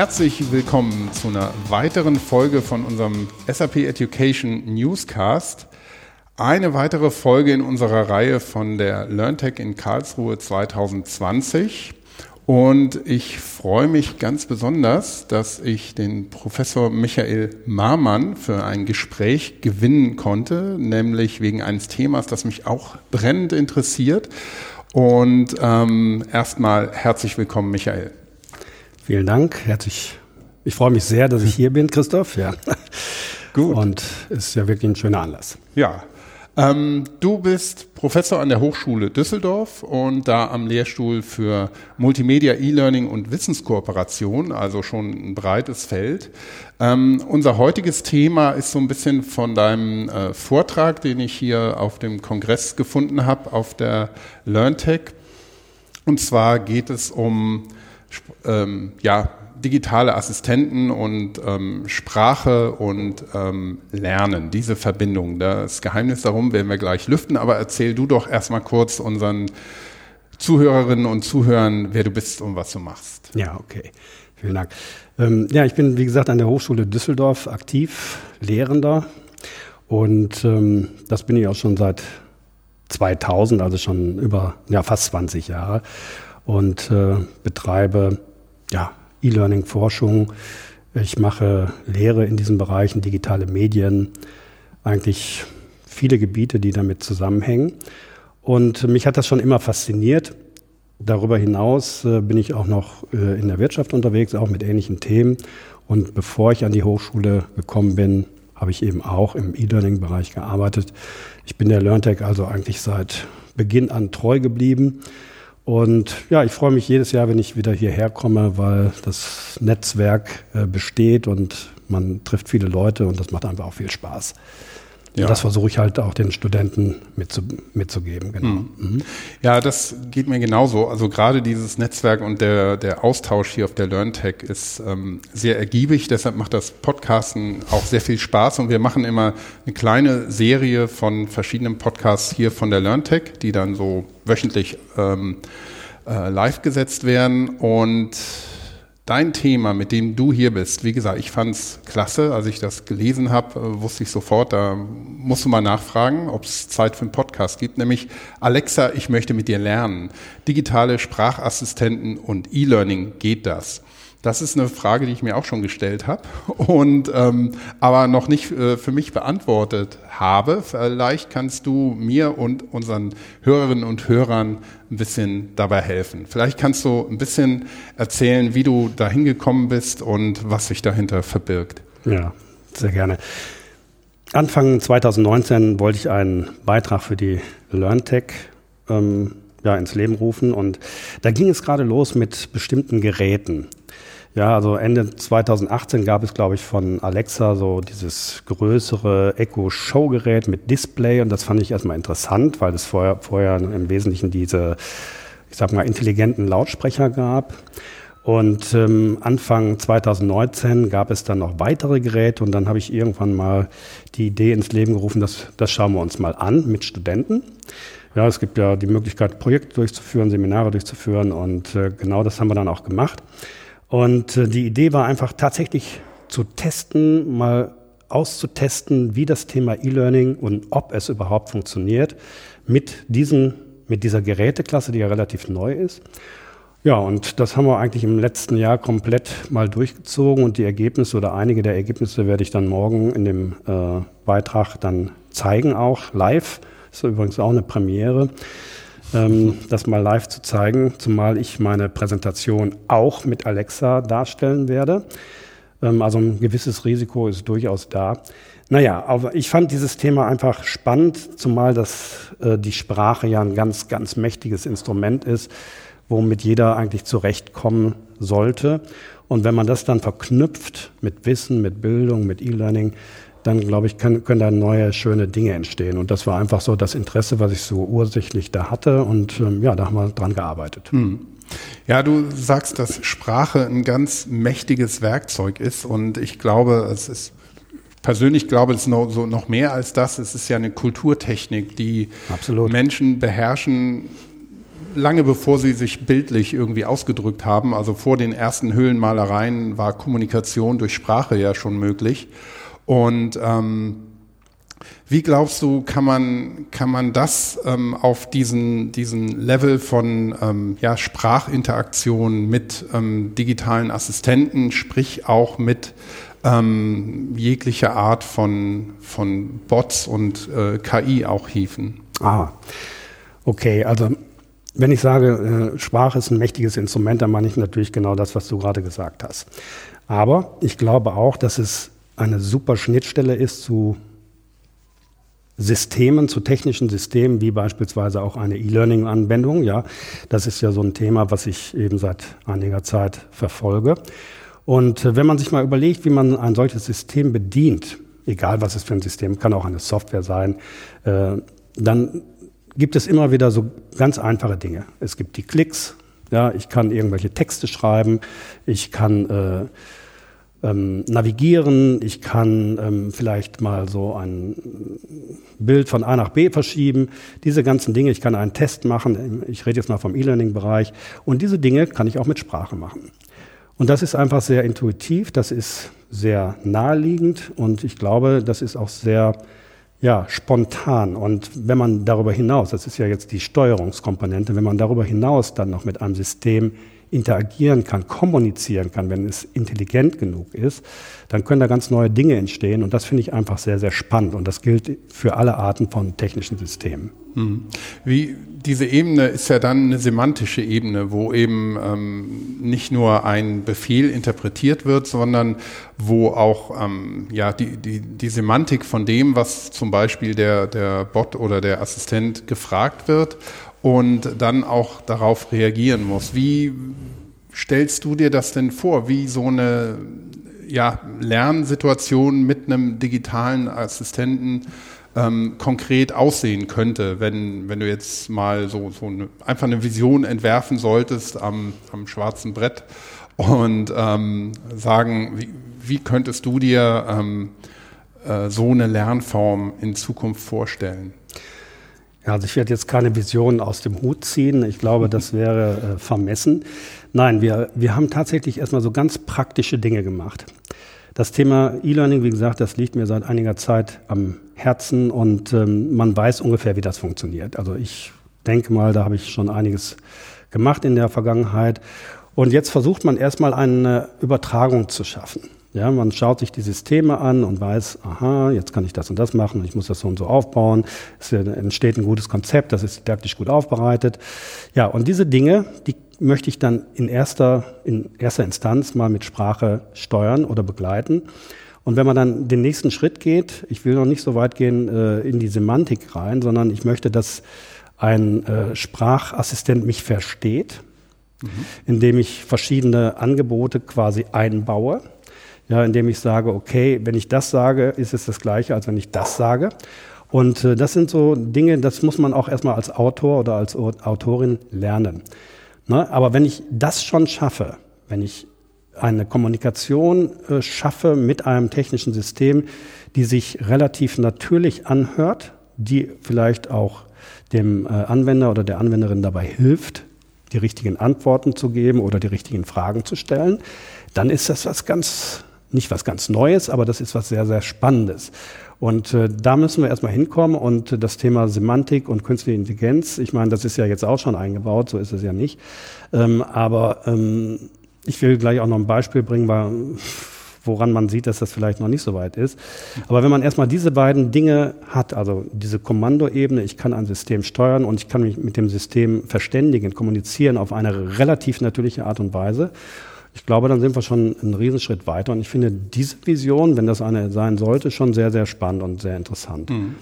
Herzlich willkommen zu einer weiteren Folge von unserem SAP Education Newscast. Eine weitere Folge in unserer Reihe von der LearnTech in Karlsruhe 2020. Und ich freue mich ganz besonders, dass ich den Professor Michael Marmann für ein Gespräch gewinnen konnte, nämlich wegen eines Themas, das mich auch brennend interessiert. Und ähm, erstmal herzlich willkommen, Michael. Vielen Dank. Herzlich. Ich freue mich sehr, dass ich hier bin, Christoph. Ja. Gut. Und es ist ja wirklich ein schöner Anlass. Ja. Ähm, du bist Professor an der Hochschule Düsseldorf und da am Lehrstuhl für Multimedia, E-Learning und Wissenskooperation, also schon ein breites Feld. Ähm, unser heutiges Thema ist so ein bisschen von deinem äh, Vortrag, den ich hier auf dem Kongress gefunden habe, auf der LearnTech. Und zwar geht es um ähm, ja, digitale Assistenten und ähm, Sprache und ähm, Lernen, diese Verbindung. Das Geheimnis darum werden wir gleich lüften, aber erzähl du doch erstmal kurz unseren Zuhörerinnen und Zuhörern, wer du bist und was du machst. Ja, okay. Vielen Dank. Ähm, ja, ich bin, wie gesagt, an der Hochschule Düsseldorf aktiv, Lehrender. Und ähm, das bin ich auch schon seit 2000, also schon über ja, fast 20 Jahre und äh, betreibe ja, E-Learning-Forschung. Ich mache Lehre in diesen Bereichen, digitale Medien, eigentlich viele Gebiete, die damit zusammenhängen. Und mich hat das schon immer fasziniert. Darüber hinaus äh, bin ich auch noch äh, in der Wirtschaft unterwegs, auch mit ähnlichen Themen. Und bevor ich an die Hochschule gekommen bin, habe ich eben auch im E-Learning-Bereich gearbeitet. Ich bin der LearnTech also eigentlich seit Beginn an treu geblieben und ja, ich freue mich jedes Jahr, wenn ich wieder hierher komme, weil das Netzwerk äh, besteht und man trifft viele Leute und das macht einfach auch viel Spaß. Ja. das versuche ich halt auch den Studenten mitzu, mitzugeben. Genau. Mhm. Mhm. Ja, das geht mir genauso. Also gerade dieses Netzwerk und der, der Austausch hier auf der LearnTech ist ähm, sehr ergiebig. Deshalb macht das Podcasten auch sehr viel Spaß und wir machen immer eine kleine Serie von verschiedenen Podcasts hier von der LearnTech, die dann so wöchentlich ähm, äh, live gesetzt werden und dein Thema, mit dem du hier bist, wie gesagt, ich fand es klasse, als ich das gelesen habe, äh, wusste ich sofort, da musst du mal nachfragen, ob es Zeit für einen Podcast gibt, nämlich Alexa, ich möchte mit dir lernen. Digitale Sprachassistenten und E-Learning, geht das? Das ist eine Frage, die ich mir auch schon gestellt habe und ähm, aber noch nicht äh, für mich beantwortet habe. Vielleicht kannst du mir und unseren Hörerinnen und Hörern ein bisschen dabei helfen. Vielleicht kannst du ein bisschen erzählen, wie du da hingekommen bist und was sich dahinter verbirgt. Ja, sehr gerne. Anfang 2019 wollte ich einen Beitrag für die LearnTech ähm, ja, ins Leben rufen und da ging es gerade los mit bestimmten Geräten. Ja, also Ende 2018 gab es, glaube ich, von Alexa so dieses größere Echo-Show-Gerät mit Display und das fand ich erstmal interessant, weil es vorher, vorher im Wesentlichen diese, ich sag mal, intelligenten Lautsprecher gab. Und ähm, Anfang 2019 gab es dann noch weitere Geräte und dann habe ich irgendwann mal die Idee ins Leben gerufen, dass das schauen wir uns mal an mit Studenten. Ja, es gibt ja die Möglichkeit, Projekte durchzuführen, Seminare durchzuführen und äh, genau das haben wir dann auch gemacht. Und äh, die Idee war einfach tatsächlich zu testen, mal auszutesten, wie das Thema E-Learning und ob es überhaupt funktioniert mit diesen, mit dieser Geräteklasse, die ja relativ neu ist. Ja, und das haben wir eigentlich im letzten Jahr komplett mal durchgezogen und die Ergebnisse oder einige der Ergebnisse werde ich dann morgen in dem äh, Beitrag dann zeigen, auch live. Das ist übrigens auch eine Premiere ähm, das mal live zu zeigen, zumal ich meine Präsentation auch mit Alexa darstellen werde. Ähm, also ein gewisses Risiko ist durchaus da. Naja, aber ich fand dieses Thema einfach spannend, zumal das, äh, die Sprache ja ein ganz, ganz mächtiges Instrument ist, womit jeder eigentlich zurechtkommen sollte. Und wenn man das dann verknüpft mit Wissen, mit Bildung, mit E-Learning, dann glaube ich, können, können da neue, schöne Dinge entstehen. Und das war einfach so das Interesse, was ich so ursächlich da hatte. Und ähm, ja, da haben wir dran gearbeitet. Hm. Ja, du sagst, dass Sprache ein ganz mächtiges Werkzeug ist. Und ich glaube, es ist persönlich glaube, es ist noch, so noch mehr als das. Es ist ja eine Kulturtechnik, die Absolut. Menschen beherrschen lange bevor sie sich bildlich irgendwie ausgedrückt haben, also vor den ersten Höhlenmalereien war Kommunikation durch Sprache ja schon möglich. Und ähm, wie glaubst du, kann man, kann man das ähm, auf diesen, diesen Level von ähm, ja, Sprachinteraktion mit ähm, digitalen Assistenten, sprich auch mit ähm, jeglicher Art von, von Bots und äh, KI auch hieven? Ah, okay, also wenn ich sage, äh, Sprache ist ein mächtiges Instrument, dann meine ich natürlich genau das, was du gerade gesagt hast. Aber ich glaube auch, dass es eine super Schnittstelle ist zu Systemen, zu technischen Systemen, wie beispielsweise auch eine E-Learning-Anwendung. Ja, das ist ja so ein Thema, was ich eben seit einiger Zeit verfolge. Und äh, wenn man sich mal überlegt, wie man ein solches System bedient, egal was es für ein System, kann auch eine Software sein, äh, dann gibt es immer wieder so ganz einfache Dinge. Es gibt die Klicks, ja, ich kann irgendwelche Texte schreiben, ich kann äh, ähm, navigieren, ich kann ähm, vielleicht mal so ein Bild von A nach B verschieben, diese ganzen Dinge, ich kann einen Test machen, ich rede jetzt mal vom E-Learning-Bereich und diese Dinge kann ich auch mit Sprache machen. Und das ist einfach sehr intuitiv, das ist sehr naheliegend und ich glaube, das ist auch sehr ja, spontan. Und wenn man darüber hinaus, das ist ja jetzt die Steuerungskomponente, wenn man darüber hinaus dann noch mit einem System interagieren kann, kommunizieren kann, wenn es intelligent genug ist, dann können da ganz neue Dinge entstehen. Und das finde ich einfach sehr, sehr spannend. Und das gilt für alle Arten von technischen Systemen. Hm. Wie diese Ebene ist ja dann eine semantische Ebene, wo eben ähm, nicht nur ein Befehl interpretiert wird, sondern wo auch ähm, ja, die, die, die Semantik von dem, was zum Beispiel der, der Bot oder der Assistent gefragt wird und dann auch darauf reagieren muss. Wie stellst du dir das denn vor, wie so eine ja, Lernsituation mit einem digitalen Assistenten ähm, konkret aussehen könnte, wenn, wenn du jetzt mal so, so eine, einfach eine Vision entwerfen solltest am, am schwarzen Brett und ähm, sagen, wie, wie könntest du dir ähm, äh, so eine Lernform in Zukunft vorstellen? Ja, also ich werde jetzt keine Visionen aus dem Hut ziehen. Ich glaube, das wäre äh, vermessen. Nein, wir, wir haben tatsächlich erstmal so ganz praktische Dinge gemacht. Das Thema E-Learning, wie gesagt, das liegt mir seit einiger Zeit am Herzen und ähm, man weiß ungefähr, wie das funktioniert. Also ich denke mal, da habe ich schon einiges gemacht in der Vergangenheit. Und jetzt versucht man erstmal eine Übertragung zu schaffen. Ja, man schaut sich die Systeme an und weiß, aha, jetzt kann ich das und das machen, ich muss das so und so aufbauen. Es entsteht ein gutes Konzept, das ist didaktisch gut aufbereitet. Ja, und diese Dinge, die möchte ich dann in erster, in erster Instanz mal mit Sprache steuern oder begleiten. Und wenn man dann den nächsten Schritt geht, ich will noch nicht so weit gehen äh, in die Semantik rein, sondern ich möchte, dass ein äh, Sprachassistent mich versteht, mhm. indem ich verschiedene Angebote quasi einbaue ja, indem ich sage, okay, wenn ich das sage, ist es das Gleiche, als wenn ich das sage. Und äh, das sind so Dinge, das muss man auch erstmal als Autor oder als Autorin lernen. Ne? Aber wenn ich das schon schaffe, wenn ich eine Kommunikation äh, schaffe mit einem technischen System, die sich relativ natürlich anhört, die vielleicht auch dem äh, Anwender oder der Anwenderin dabei hilft, die richtigen Antworten zu geben oder die richtigen Fragen zu stellen, dann ist das was ganz nicht was ganz Neues, aber das ist was sehr, sehr Spannendes. Und äh, da müssen wir erstmal hinkommen und das Thema Semantik und künstliche Intelligenz, ich meine, das ist ja jetzt auch schon eingebaut, so ist es ja nicht. Ähm, aber ähm, ich will gleich auch noch ein Beispiel bringen, weil, woran man sieht, dass das vielleicht noch nicht so weit ist. Aber wenn man erstmal diese beiden Dinge hat, also diese Kommandoebene, ich kann ein System steuern und ich kann mich mit dem System verständigen, kommunizieren auf eine relativ natürliche Art und Weise ich glaube, dann sind wir schon einen Riesenschritt weiter. Und ich finde diese Vision, wenn das eine sein sollte, schon sehr, sehr spannend und sehr interessant. Mhm.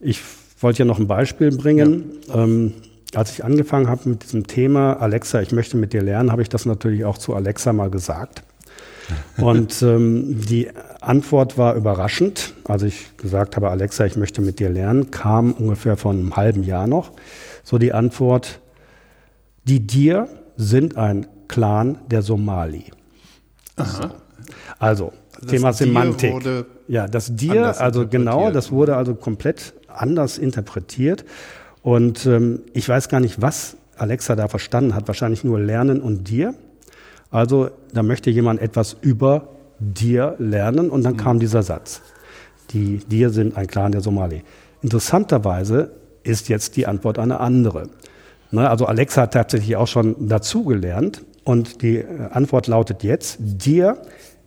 Ich wollte ja noch ein Beispiel bringen. Ja. Ähm, als ich angefangen habe mit diesem Thema, Alexa, ich möchte mit dir lernen, habe ich das natürlich auch zu Alexa mal gesagt. Und ähm, die Antwort war überraschend. Als ich gesagt habe, Alexa, ich möchte mit dir lernen, kam ungefähr vor einem halben Jahr noch so die Antwort, die dir sind ein Clan der Somali. Aha. Also, das Thema Semantik. ja, das Dir, also genau, das wurde also komplett anders interpretiert. Und ähm, ich weiß gar nicht, was Alexa da verstanden hat. Wahrscheinlich nur Lernen und dir. Also da möchte jemand etwas über dir lernen und dann mhm. kam dieser Satz. Die dir sind ein Clan der Somali. Interessanterweise ist jetzt die Antwort eine andere. Ne, also Alexa hat tatsächlich auch schon dazugelernt und die äh, Antwort lautet jetzt, dir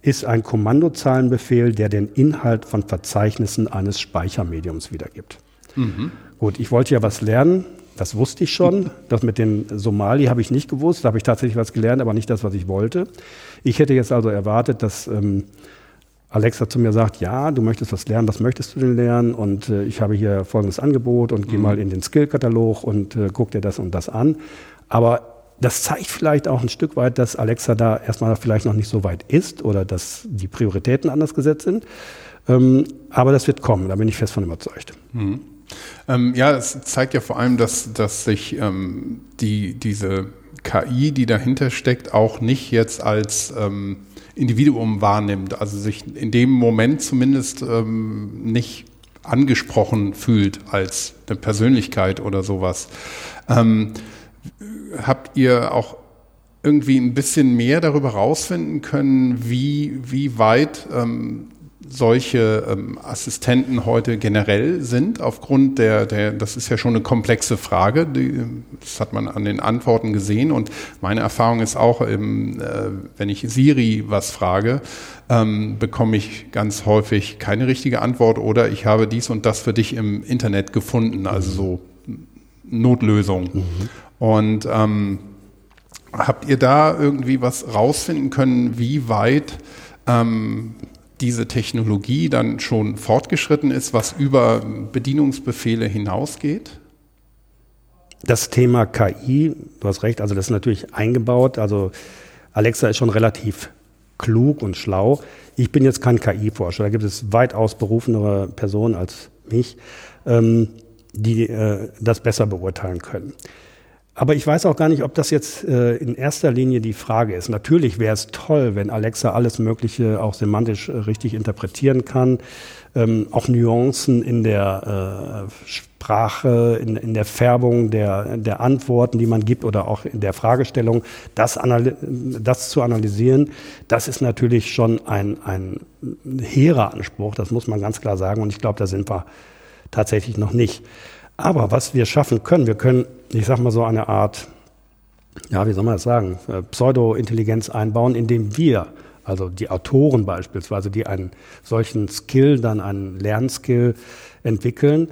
ist ein Kommandozahlenbefehl, der den Inhalt von Verzeichnissen eines Speichermediums wiedergibt. Mhm. Gut, ich wollte ja was lernen, das wusste ich schon. Das mit den Somali habe ich nicht gewusst, da habe ich tatsächlich was gelernt, aber nicht das, was ich wollte. Ich hätte jetzt also erwartet, dass ähm, Alexa zu mir sagt, ja, du möchtest was lernen, was möchtest du denn lernen? Und äh, ich habe hier folgendes Angebot und geh mhm. mal in den Skill-Katalog und äh, guck dir das und das an. Aber das zeigt vielleicht auch ein Stück weit, dass Alexa da erstmal vielleicht noch nicht so weit ist oder dass die Prioritäten anders gesetzt sind. Ähm, aber das wird kommen, da bin ich fest von überzeugt. Mhm. Ähm, ja, es zeigt ja vor allem, dass, dass sich ähm, die, diese KI, die dahinter steckt, auch nicht jetzt als ähm, Individuum wahrnimmt, also sich in dem Moment zumindest ähm, nicht angesprochen fühlt als eine Persönlichkeit oder sowas. Habt ihr auch irgendwie ein bisschen mehr darüber rausfinden können, wie, wie weit ähm, solche ähm, Assistenten heute generell sind, aufgrund der, der, das ist ja schon eine komplexe Frage, die, das hat man an den Antworten gesehen und meine Erfahrung ist auch, im, äh, wenn ich Siri was frage, ähm, bekomme ich ganz häufig keine richtige Antwort oder ich habe dies und das für dich im Internet gefunden, also so Notlösung. Mhm. Und ähm, habt ihr da irgendwie was rausfinden können, wie weit ähm, diese Technologie dann schon fortgeschritten ist, was über Bedienungsbefehle hinausgeht? Das Thema KI, du hast recht, also das ist natürlich eingebaut. Also Alexa ist schon relativ klug und schlau. Ich bin jetzt kein KI-Forscher, da gibt es weitaus berufenere Personen als mich, ähm, die äh, das besser beurteilen können. Aber ich weiß auch gar nicht, ob das jetzt äh, in erster Linie die Frage ist. Natürlich wäre es toll, wenn Alexa alles Mögliche auch semantisch äh, richtig interpretieren kann, ähm, auch Nuancen in der äh, Sprache, in, in, der Färbung der, der Antworten, die man gibt oder auch in der Fragestellung, das, das zu analysieren, das ist natürlich schon ein, ein hehrer Anspruch, das muss man ganz klar sagen. Und ich glaube, da sind wir tatsächlich noch nicht. Aber was wir schaffen können, wir können, ich sag mal so eine Art, ja, wie soll man das sagen, äh, Pseudo-Intelligenz einbauen, indem wir, also die Autoren beispielsweise, die einen solchen Skill, dann einen Lernskill entwickeln,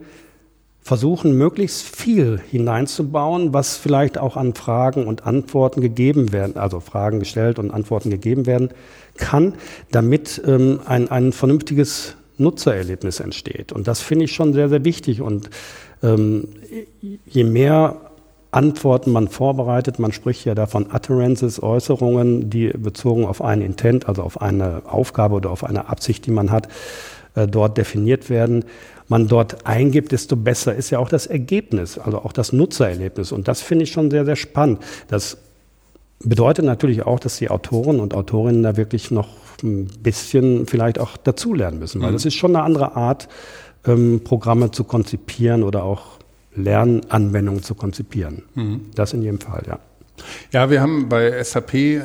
versuchen, möglichst viel hineinzubauen, was vielleicht auch an Fragen und Antworten gegeben werden, also Fragen gestellt und Antworten gegeben werden kann, damit ähm, ein, ein vernünftiges Nutzererlebnis entsteht. Und das finde ich schon sehr, sehr wichtig. Und ähm, je mehr Antworten man vorbereitet, man spricht ja davon Utterances, Äußerungen, die bezogen auf einen Intent, also auf eine Aufgabe oder auf eine Absicht, die man hat, äh, dort definiert werden, man dort eingibt, desto besser ist ja auch das Ergebnis, also auch das Nutzererlebnis. Und das finde ich schon sehr, sehr spannend. Das bedeutet natürlich auch, dass die Autoren und Autorinnen da wirklich noch ein bisschen vielleicht auch dazulernen müssen, weil mhm. das ist schon eine andere Art, ähm, Programme zu konzipieren oder auch Lernanwendungen zu konzipieren. Mhm. Das in jedem Fall, ja. Ja, wir haben bei SAP ähm,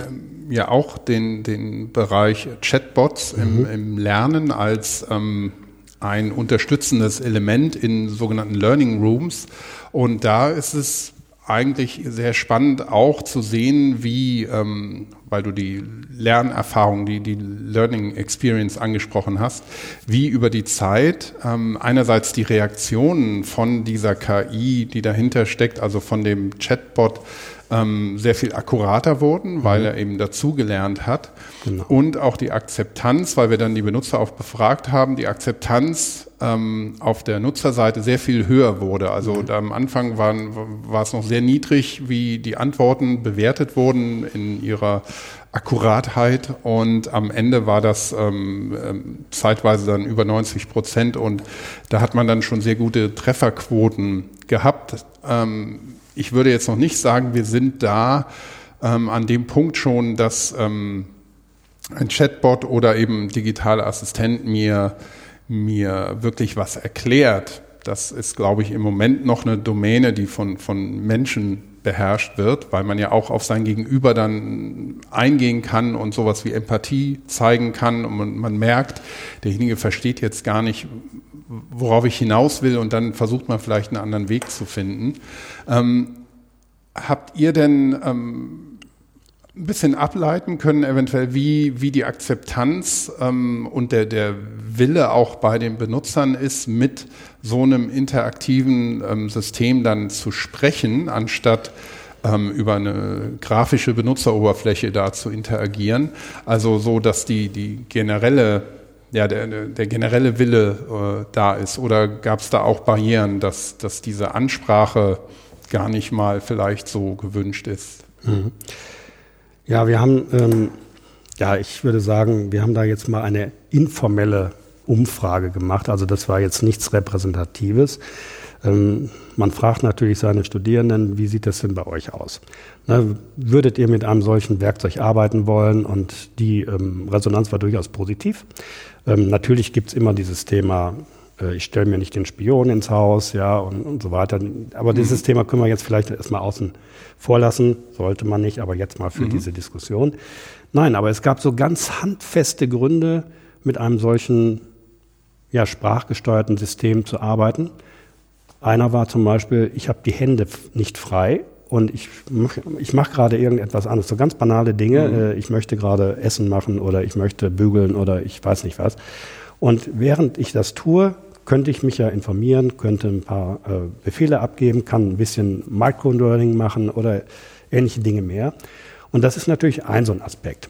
ja auch den, den Bereich Chatbots mhm. im, im, Lernen als ähm, ein unterstützendes Element in sogenannten Learning Rooms. Und da ist es eigentlich sehr spannend auch zu sehen, wie, ähm, weil du die Lernerfahrung, die, die Learning Experience angesprochen hast, wie über die Zeit ähm, einerseits die Reaktionen von dieser KI, die dahinter steckt, also von dem Chatbot, ähm, sehr viel akkurater wurden, weil mhm. er eben dazugelernt hat. Genau. Und auch die Akzeptanz, weil wir dann die Benutzer auch befragt haben, die Akzeptanz ähm, auf der Nutzerseite sehr viel höher wurde. Also mhm. am Anfang waren, war es noch sehr niedrig, wie die Antworten bewertet wurden in ihrer Akkuratheit und am Ende war das ähm, ähm zeitweise dann über 90 Prozent und da hat man dann schon sehr gute Trefferquoten gehabt. Ähm, ich würde jetzt noch nicht sagen, wir sind da ähm, an dem Punkt schon, dass ähm, ein Chatbot oder eben digitaler Assistent mir, mir wirklich was erklärt. Das ist, glaube ich, im Moment noch eine Domäne, die von, von Menschen beherrscht wird, weil man ja auch auf sein Gegenüber dann eingehen kann und sowas wie Empathie zeigen kann und man, man merkt, derjenige versteht jetzt gar nicht, worauf ich hinaus will und dann versucht man vielleicht einen anderen Weg zu finden. Ähm, habt ihr denn ähm, ein bisschen ableiten können, eventuell, wie, wie die Akzeptanz ähm, und der, der Wille auch bei den Benutzern ist, mit so einem interaktiven ähm, System dann zu sprechen, anstatt ähm, über eine grafische Benutzeroberfläche da zu interagieren. Also so, dass die, die generelle, ja, der, der generelle Wille äh, da ist. Oder gab es da auch Barrieren, dass, dass diese Ansprache gar nicht mal vielleicht so gewünscht ist? Mhm. Ja, wir haben, ähm, ja, ich würde sagen, wir haben da jetzt mal eine informelle Umfrage gemacht. Also das war jetzt nichts Repräsentatives. Ähm, man fragt natürlich seine Studierenden, wie sieht das denn bei euch aus? Na, würdet ihr mit einem solchen Werkzeug arbeiten wollen? Und die ähm, Resonanz war durchaus positiv. Ähm, natürlich gibt's immer dieses Thema, ich stelle mir nicht den Spion ins Haus, ja, und, und so weiter. Aber mhm. dieses Thema können wir jetzt vielleicht erstmal außen vorlassen, sollte man nicht, aber jetzt mal für mhm. diese Diskussion. Nein, aber es gab so ganz handfeste Gründe, mit einem solchen ja, sprachgesteuerten System zu arbeiten. Einer war zum Beispiel, ich habe die Hände nicht frei und ich, ich mache gerade irgendetwas anderes, so ganz banale Dinge. Mhm. Äh, ich möchte gerade Essen machen oder ich möchte bügeln oder ich weiß nicht was. Und während ich das tue, könnte ich mich ja informieren, könnte ein paar äh, Befehle abgeben, kann ein bisschen Microlearning machen oder ähnliche Dinge mehr. Und das ist natürlich ein so ein Aspekt.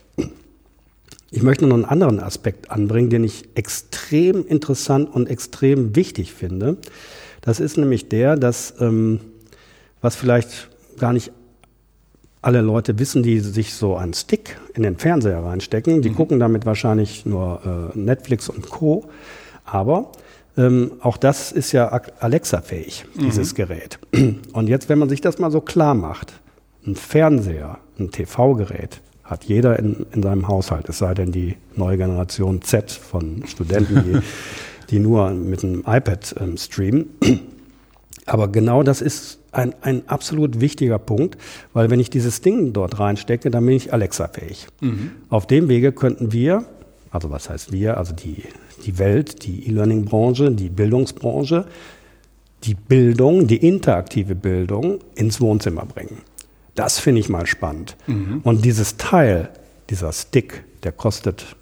Ich möchte noch einen anderen Aspekt anbringen, den ich extrem interessant und extrem wichtig finde. Das ist nämlich der, dass, ähm, was vielleicht gar nicht alle Leute wissen, die sich so einen Stick in den Fernseher reinstecken, die mhm. gucken damit wahrscheinlich nur äh, Netflix und Co. Aber ähm, auch das ist ja Alexa-fähig, dieses mhm. Gerät. Und jetzt, wenn man sich das mal so klar macht, ein Fernseher, ein TV-Gerät, hat jeder in, in seinem Haushalt, es sei denn die neue Generation Z von Studenten, die, die nur mit einem iPad ähm, streamen. Aber genau das ist ein, ein absolut wichtiger Punkt, weil wenn ich dieses Ding dort reinstecke, dann bin ich Alexa-fähig. Mhm. Auf dem Wege könnten wir, also was heißt wir, also die die Welt, die E-Learning-Branche, die Bildungsbranche, die Bildung, die interaktive Bildung ins Wohnzimmer bringen. Das finde ich mal spannend. Mhm. Und dieses Teil, dieser Stick, der kostet,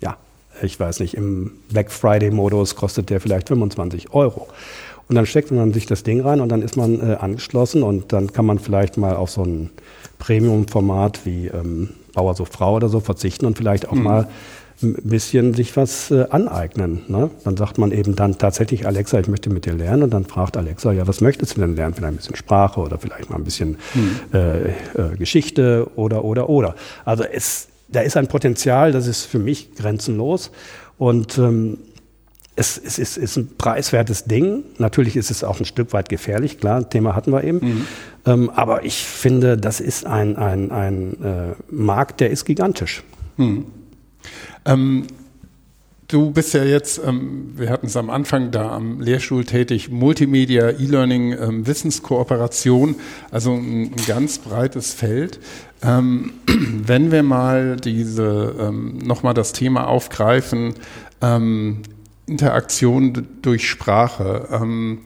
ja, ich weiß nicht, im Black Friday-Modus kostet der vielleicht 25 Euro. Und dann steckt man sich das Ding rein und dann ist man äh, angeschlossen und dann kann man vielleicht mal auf so ein Premium-Format wie ähm, Bauer so Frau oder so verzichten und vielleicht auch mhm. mal ein bisschen sich was äh, aneignen. Ne? Dann sagt man eben dann tatsächlich, Alexa, ich möchte mit dir lernen. Und dann fragt Alexa, ja, was möchtest du denn lernen? Vielleicht ein bisschen Sprache oder vielleicht mal ein bisschen hm. äh, äh, Geschichte oder, oder, oder. Also es, da ist ein Potenzial, das ist für mich grenzenlos. Und ähm, es, es ist, ist, ein preiswertes Ding. Natürlich ist es auch ein Stück weit gefährlich, klar, Thema hatten wir eben. Mhm. Ähm, aber ich finde, das ist ein, ein, ein äh, Markt, der ist gigantisch. Mhm. Ähm, du bist ja jetzt, ähm, wir hatten es am Anfang da am Lehrstuhl tätig, Multimedia, E-Learning, ähm, Wissenskooperation, also ein, ein, ganz breites Feld. Ähm, wenn wir mal diese, ähm, nochmal das Thema aufgreifen, ähm, Interaktion durch Sprache. Ähm,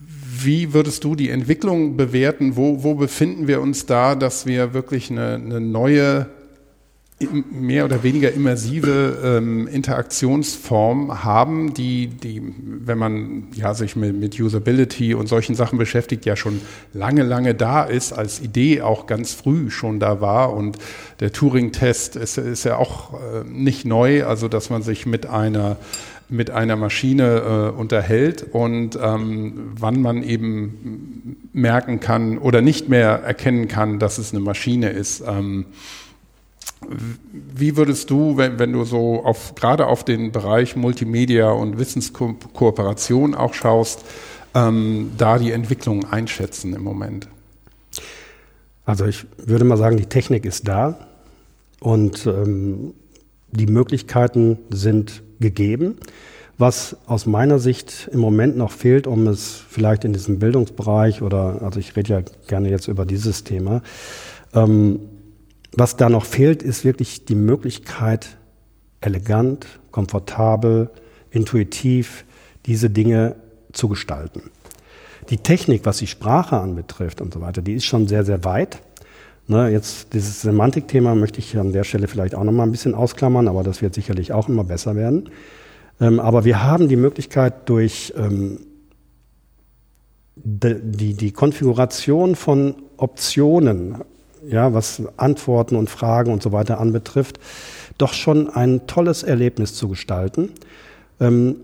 wie würdest du die Entwicklung bewerten? Wo, wo befinden wir uns da, dass wir wirklich eine, eine neue mehr oder weniger immersive ähm, Interaktionsform haben, die, die, wenn man ja, sich mit, mit Usability und solchen Sachen beschäftigt, ja schon lange, lange da ist, als Idee auch ganz früh schon da war. Und der Turing-Test ist, ist ja auch äh, nicht neu, also dass man sich mit einer mit einer Maschine äh, unterhält und ähm, wann man eben merken kann oder nicht mehr erkennen kann, dass es eine Maschine ist. Ähm, wie würdest du, wenn, wenn du so auf, gerade auf den Bereich Multimedia und Wissenskooperation auch schaust, ähm, da die Entwicklung einschätzen im Moment? Also ich würde mal sagen, die Technik ist da und ähm, die Möglichkeiten sind gegeben. was aus meiner Sicht im Moment noch fehlt, um es vielleicht in diesem Bildungsbereich oder, also ich rede ja gerne jetzt über dieses Thema, ähm, was da noch fehlt, ist wirklich die Möglichkeit, elegant, komfortabel, intuitiv diese Dinge zu gestalten. Die Technik, was die Sprache anbetrifft und so weiter, die ist schon sehr, sehr weit. Ne, jetzt dieses Semantikthema möchte ich an der Stelle vielleicht auch noch mal ein bisschen ausklammern, aber das wird sicherlich auch immer besser werden. Ähm, aber wir haben die Möglichkeit durch ähm, die, die Konfiguration von Optionen, ja, was Antworten und Fragen und so weiter anbetrifft, doch schon ein tolles Erlebnis zu gestalten. Ähm,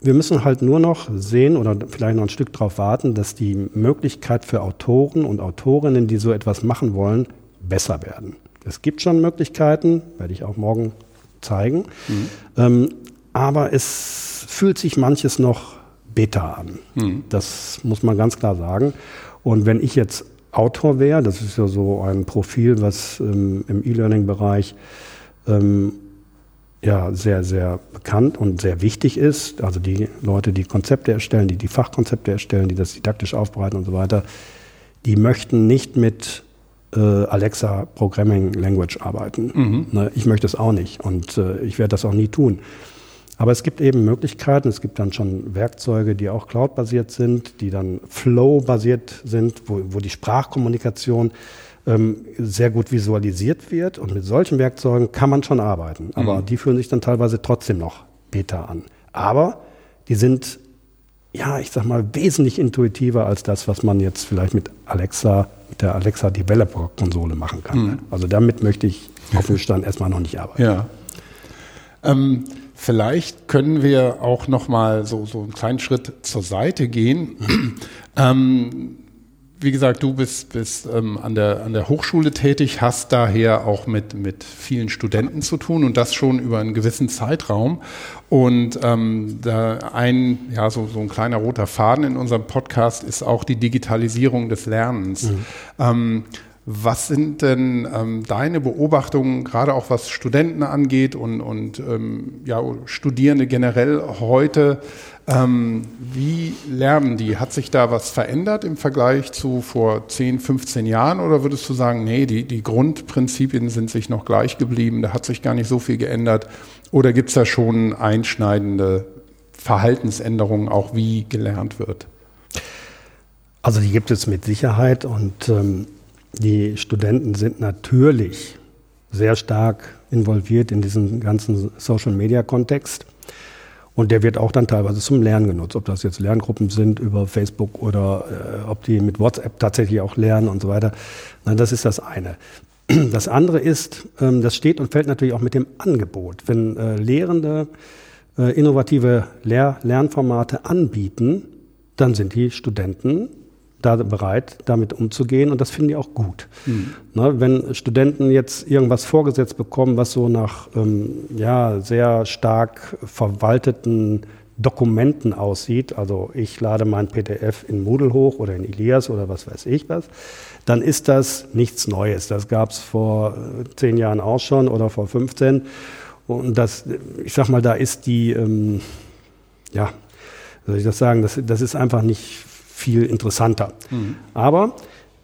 wir müssen halt nur noch sehen oder vielleicht noch ein Stück darauf warten, dass die Möglichkeit für Autoren und Autorinnen, die so etwas machen wollen, besser werden. Es gibt schon Möglichkeiten, werde ich auch morgen zeigen. Mhm. Ähm, aber es fühlt sich manches noch beta an. Mhm. Das muss man ganz klar sagen. Und wenn ich jetzt Autor wäre, das ist ja so ein Profil, was ähm, im E-Learning-Bereich ähm, ja sehr, sehr bekannt und sehr wichtig ist. Also die Leute, die Konzepte erstellen, die die Fachkonzepte erstellen, die das didaktisch aufbereiten und so weiter, die möchten nicht mit äh, Alexa Programming Language arbeiten. Mhm. Ne, ich möchte es auch nicht und äh, ich werde das auch nie tun. Aber es gibt eben Möglichkeiten, es gibt dann schon Werkzeuge, die auch cloud-basiert sind, die dann flow-basiert sind, wo, wo die Sprachkommunikation ähm, sehr gut visualisiert wird. Und mit solchen Werkzeugen kann man schon arbeiten. Aber mhm. die fühlen sich dann teilweise trotzdem noch Beta an. Aber die sind, ja, ich sag mal, wesentlich intuitiver als das, was man jetzt vielleicht mit Alexa, mit der Alexa Developer Konsole machen kann. Mhm. Also damit möchte ich offen gestanden erstmal noch nicht arbeiten. Ja. Ähm, vielleicht können wir auch noch mal so, so einen kleinen Schritt zur Seite gehen. Ähm, wie gesagt, du bist, bist ähm, an, der, an der Hochschule tätig, hast daher auch mit, mit vielen Studenten zu tun und das schon über einen gewissen Zeitraum. Und ähm, da ein, ja, so, so ein kleiner roter Faden in unserem Podcast ist auch die Digitalisierung des Lernens. Mhm. Was sind denn ähm, deine Beobachtungen, gerade auch was Studenten angeht und, und ähm, ja, Studierende generell heute? Ähm, wie lernen die? Hat sich da was verändert im Vergleich zu vor 10, 15 Jahren oder würdest du sagen, nee, die, die Grundprinzipien sind sich noch gleich geblieben, da hat sich gar nicht so viel geändert? Oder gibt es da schon einschneidende Verhaltensänderungen, auch wie gelernt wird? Also die gibt es mit Sicherheit und ähm, die Studenten sind natürlich sehr stark involviert in diesen ganzen Social-Media-Kontext. Und der wird auch dann teilweise zum Lernen genutzt, ob das jetzt Lerngruppen sind über Facebook oder äh, ob die mit WhatsApp tatsächlich auch lernen und so weiter. Na, das ist das eine. Das andere ist, ähm, das steht und fällt natürlich auch mit dem Angebot. Wenn äh, Lehrende äh, innovative Lehr Lernformate anbieten, dann sind die Studenten da bereit, damit umzugehen und das finden die auch gut. Mhm. Ne, wenn Studenten jetzt irgendwas vorgesetzt bekommen, was so nach ähm, ja, sehr stark verwalteten Dokumenten aussieht, also ich lade mein PDF in Moodle hoch oder in Elias oder was weiß ich was, dann ist das nichts Neues. Das gab es vor äh, zehn Jahren auch schon oder vor 15. Und das, ich sag mal, da ist die, ähm, ja, soll ich das sagen, das, das ist einfach nicht viel interessanter. Mhm. Aber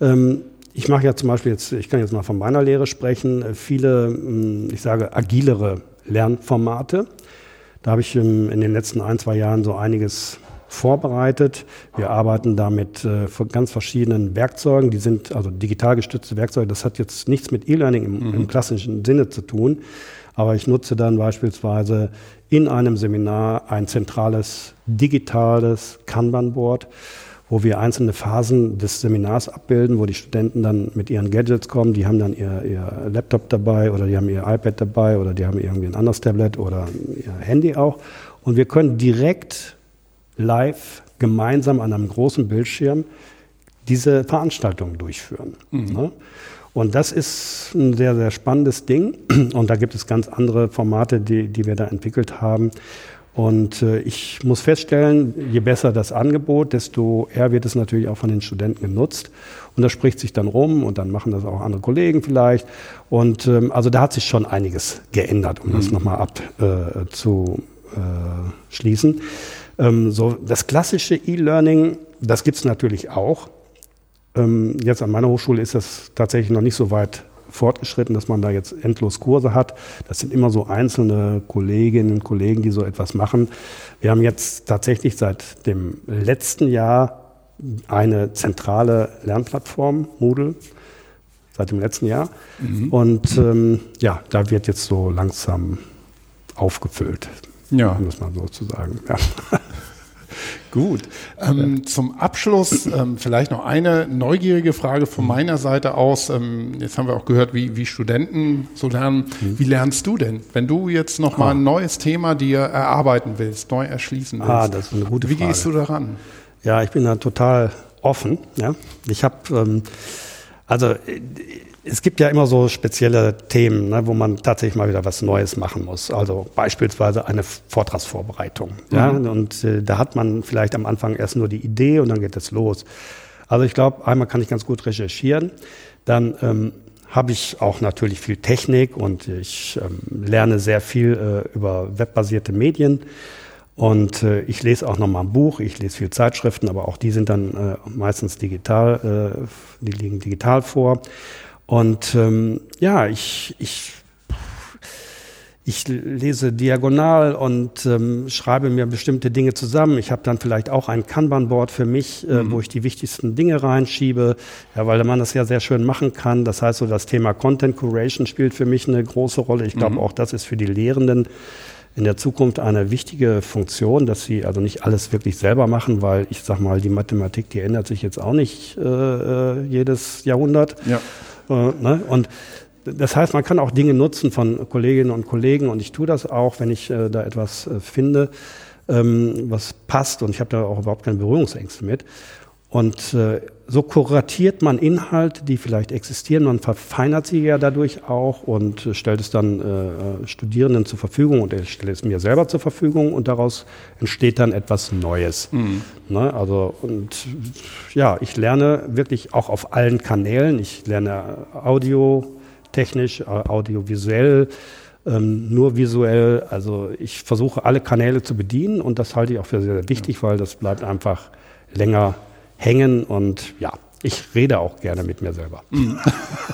ähm, ich mache ja zum Beispiel jetzt, ich kann jetzt mal von meiner Lehre sprechen, äh, viele, hm, ich sage, agilere Lernformate. Da habe ich in den letzten ein, zwei Jahren so einiges vorbereitet. Wir arbeiten da mit äh, ganz verschiedenen Werkzeugen. Die sind also digital gestützte Werkzeuge. Das hat jetzt nichts mit E-Learning im, mhm. im, klassischen Sinne zu tun. Aber ich nutze dann beispielsweise in einem Seminar ein zentrales digitales Kanban-Board wo wir einzelne Phasen des Seminars abbilden, wo die Studenten dann mit ihren Gadgets kommen, die haben dann ihr, ihr Laptop dabei oder die haben ihr iPad dabei oder die haben irgendwie ein anderes Tablet oder ihr Handy auch. Und wir können direkt live gemeinsam an einem großen Bildschirm diese Veranstaltung durchführen. Mhm. Ne? Und das ist ein sehr, sehr spannendes Ding. Und da gibt es ganz andere Formate, die, die wir da entwickelt haben. Und äh, ich muss feststellen, je besser das Angebot, desto eher wird es natürlich auch von den Studenten genutzt. Und das spricht sich dann rum und dann machen das auch andere Kollegen vielleicht. Und ähm, also da hat sich schon einiges geändert, um mhm. das nochmal ab äh, schließen. Ähm, so das klassische E-Learning, das gibt es natürlich auch. Ähm, jetzt an meiner Hochschule ist das tatsächlich noch nicht so weit fortgeschritten, dass man da jetzt endlos Kurse hat. Das sind immer so einzelne Kolleginnen und Kollegen, die so etwas machen. Wir haben jetzt tatsächlich seit dem letzten Jahr eine zentrale Lernplattform, Moodle, seit dem letzten Jahr. Mhm. Und ähm, ja, da wird jetzt so langsam aufgefüllt. Ja. Muss man sozusagen. Ja. Gut. Ähm, ja. Zum Abschluss ähm, vielleicht noch eine neugierige Frage von meiner Seite aus. Ähm, jetzt haben wir auch gehört, wie, wie Studenten so lernen. Mhm. Wie lernst du denn, wenn du jetzt noch ah. mal ein neues Thema dir erarbeiten willst, neu erschließen ah, willst? Ah, das ist eine gute Frage. Wie gehst du daran? Ja, ich bin da total offen. Ja? Ich habe ähm, also es gibt ja immer so spezielle Themen, ne, wo man tatsächlich mal wieder was Neues machen muss. Also beispielsweise eine Vortragsvorbereitung. Mhm. Ja, und äh, da hat man vielleicht am Anfang erst nur die Idee und dann geht es los. Also ich glaube, einmal kann ich ganz gut recherchieren. Dann ähm, habe ich auch natürlich viel Technik und ich ähm, lerne sehr viel äh, über webbasierte Medien. Und äh, ich lese auch nochmal ein Buch, ich lese viel Zeitschriften, aber auch die sind dann äh, meistens digital, äh, die liegen digital vor. Und ähm, ja, ich, ich, ich lese diagonal und ähm, schreibe mir bestimmte Dinge zusammen. Ich habe dann vielleicht auch ein Kanban-Board für mich, äh, mhm. wo ich die wichtigsten Dinge reinschiebe, ja, weil man das ja sehr schön machen kann. Das heißt, so das Thema Content Curation spielt für mich eine große Rolle. Ich glaube, mhm. auch das ist für die Lehrenden in der Zukunft eine wichtige Funktion, dass sie also nicht alles wirklich selber machen, weil ich sag mal, die Mathematik, die ändert sich jetzt auch nicht äh, äh jedes Jahrhundert. Ja. Äh, ne? Und das heißt, man kann auch Dinge nutzen von Kolleginnen und Kollegen und ich tue das auch, wenn ich äh, da etwas äh, finde, ähm, was passt und ich habe da auch überhaupt keine Berührungsängste mit. Und äh, so kuratiert man Inhalte, die vielleicht existieren, man verfeinert sie ja dadurch auch und äh, stellt es dann äh, Studierenden zur Verfügung und ich stelle es mir selber zur Verfügung und daraus entsteht dann etwas Neues. Mhm. Ne? Also und ja, ich lerne wirklich auch auf allen Kanälen. Ich lerne audiotechnisch, äh, audiovisuell, ähm, nur visuell. Also ich versuche alle Kanäle zu bedienen und das halte ich auch für sehr, sehr wichtig, weil das bleibt einfach länger hängen und ja, ich rede auch gerne mit mir selber. Mhm.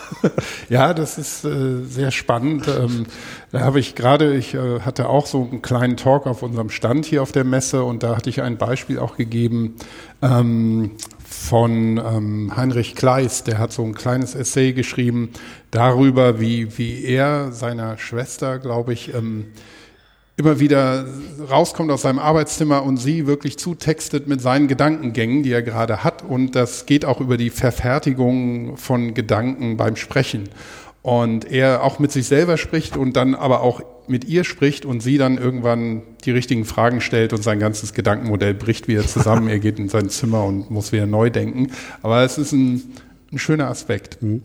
ja, das ist äh, sehr spannend. Ähm, da habe ich gerade, ich äh, hatte auch so einen kleinen Talk auf unserem Stand hier auf der Messe und da hatte ich ein Beispiel auch gegeben ähm, von ähm, Heinrich Kleist. Der hat so ein kleines Essay geschrieben darüber, wie, wie er seiner Schwester, glaube ich, ähm, immer wieder rauskommt aus seinem Arbeitszimmer und sie wirklich zutextet mit seinen Gedankengängen, die er gerade hat. Und das geht auch über die Verfertigung von Gedanken beim Sprechen. Und er auch mit sich selber spricht und dann aber auch mit ihr spricht und sie dann irgendwann die richtigen Fragen stellt und sein ganzes Gedankenmodell bricht wieder zusammen. er geht in sein Zimmer und muss wieder neu denken. Aber es ist ein, ein schöner Aspekt. Mhm.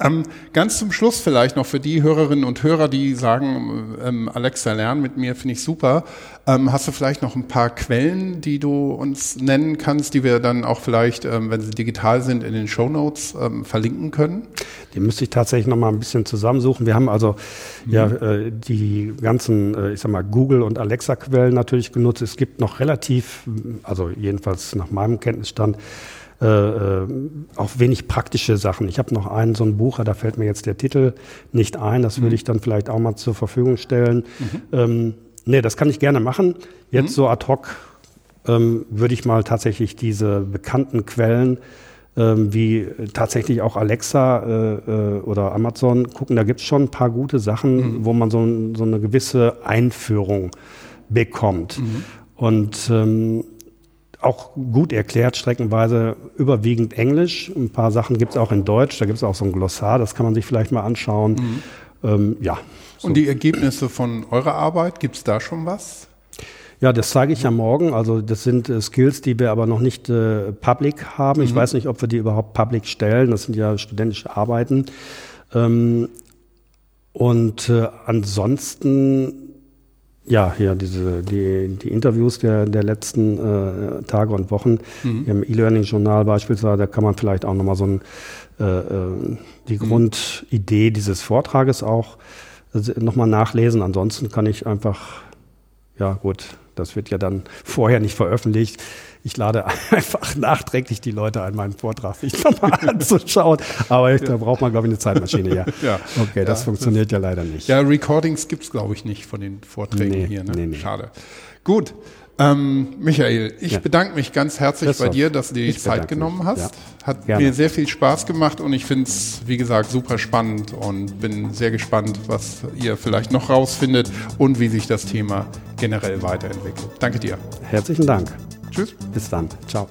Ähm, ganz zum Schluss vielleicht noch für die Hörerinnen und Hörer, die sagen, ähm, Alexa, lern mit mir, finde ich super. Ähm, hast du vielleicht noch ein paar Quellen, die du uns nennen kannst, die wir dann auch vielleicht, ähm, wenn sie digital sind, in den Show Notes ähm, verlinken können? Die müsste ich tatsächlich noch mal ein bisschen zusammensuchen. Wir haben also mhm. ja äh, die ganzen, äh, ich sag mal, Google und Alexa Quellen natürlich genutzt. Es gibt noch relativ, also jedenfalls nach meinem Kenntnisstand, äh, äh, auch wenig praktische Sachen. Ich habe noch einen, so ein Buch, da fällt mir jetzt der Titel nicht ein, das mhm. würde ich dann vielleicht auch mal zur Verfügung stellen. Mhm. Ähm, nee, das kann ich gerne machen. Jetzt mhm. so ad hoc ähm, würde ich mal tatsächlich diese bekannten Quellen ähm, wie tatsächlich auch Alexa äh, äh, oder Amazon gucken. Da gibt es schon ein paar gute Sachen, mhm. wo man so, so, eine gewisse Einführung bekommt. Mhm. Und ähm, auch gut erklärt, streckenweise überwiegend Englisch. Ein paar Sachen gibt es auch in Deutsch, da gibt es auch so ein Glossar, das kann man sich vielleicht mal anschauen. Mhm. Ähm, ja. So. Und die Ergebnisse von eurer Arbeit, gibt es da schon was? Ja, das zeige ich ja morgen. Also das sind äh, Skills, die wir aber noch nicht äh, public haben. Mhm. Ich weiß nicht, ob wir die überhaupt public stellen. Das sind ja studentische Arbeiten. Ähm, und äh, ansonsten ja, hier diese, die, die Interviews der, der letzten äh, Tage und Wochen mhm. im E-Learning-Journal beispielsweise, da kann man vielleicht auch nochmal so ein, äh, äh die mhm. Grundidee dieses Vortrages auch äh, nochmal nachlesen. Ansonsten kann ich einfach ja gut, das wird ja dann vorher nicht veröffentlicht. Ich lade einfach nachträglich die Leute ein, meinen Vortrag sich nochmal anzuschauen. Aber ich, da braucht man, glaube ich, eine Zeitmaschine, ja. ja. Okay, das ja, funktioniert das, ja leider nicht. Ja, Recordings gibt es, glaube ich, nicht von den Vorträgen nee, hier. Ne? Nee, nee. Schade. Gut. Ähm, Michael, ich ja. bedanke mich ganz herzlich Christoph, bei dir, dass du dir die Zeit genommen mich. hast. Ja. Hat Gerne. mir sehr viel Spaß gemacht und ich finde es, wie gesagt, super spannend und bin sehr gespannt, was ihr vielleicht noch rausfindet und wie sich das Thema generell weiterentwickelt. Danke dir. Herzlichen Dank. Tschüss. Bis dann. Ciao.